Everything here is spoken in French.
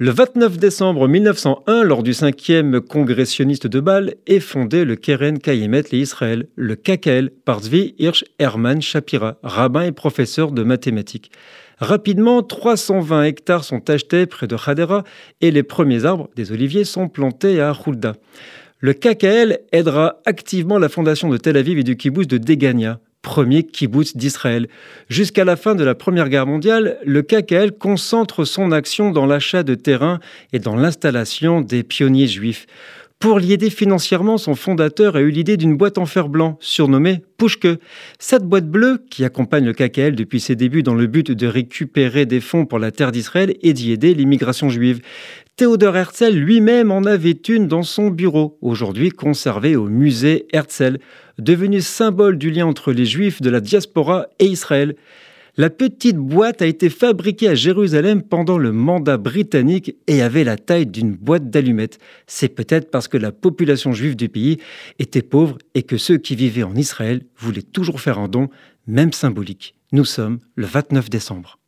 Le 29 décembre 1901, lors du 5e congrès sioniste de Bâle, est fondé le Keren Kayemet Israël, le KKL, par Zvi Hirsch Hermann Shapira, rabbin et professeur de mathématiques. Rapidement, 320 hectares sont achetés près de Hadera et les premiers arbres, des oliviers, sont plantés à Hulda. Le KKL aidera activement la fondation de Tel Aviv et du kibbutz de Degania premier kibbutz d'Israël. Jusqu'à la fin de la Première Guerre mondiale, le KKL concentre son action dans l'achat de terrain et dans l'installation des pionniers juifs. Pour l'y aider financièrement, son fondateur a eu l'idée d'une boîte en fer blanc, surnommée Pushke. Cette boîte bleue, qui accompagne le KKL depuis ses débuts dans le but de récupérer des fonds pour la terre d'Israël et d'y aider l'immigration juive. Théodore Herzl lui-même en avait une dans son bureau, aujourd'hui conservée au musée Herzl, devenu symbole du lien entre les juifs de la diaspora et Israël. La petite boîte a été fabriquée à Jérusalem pendant le mandat britannique et avait la taille d'une boîte d'allumettes. C'est peut-être parce que la population juive du pays était pauvre et que ceux qui vivaient en Israël voulaient toujours faire un don, même symbolique. Nous sommes le 29 décembre.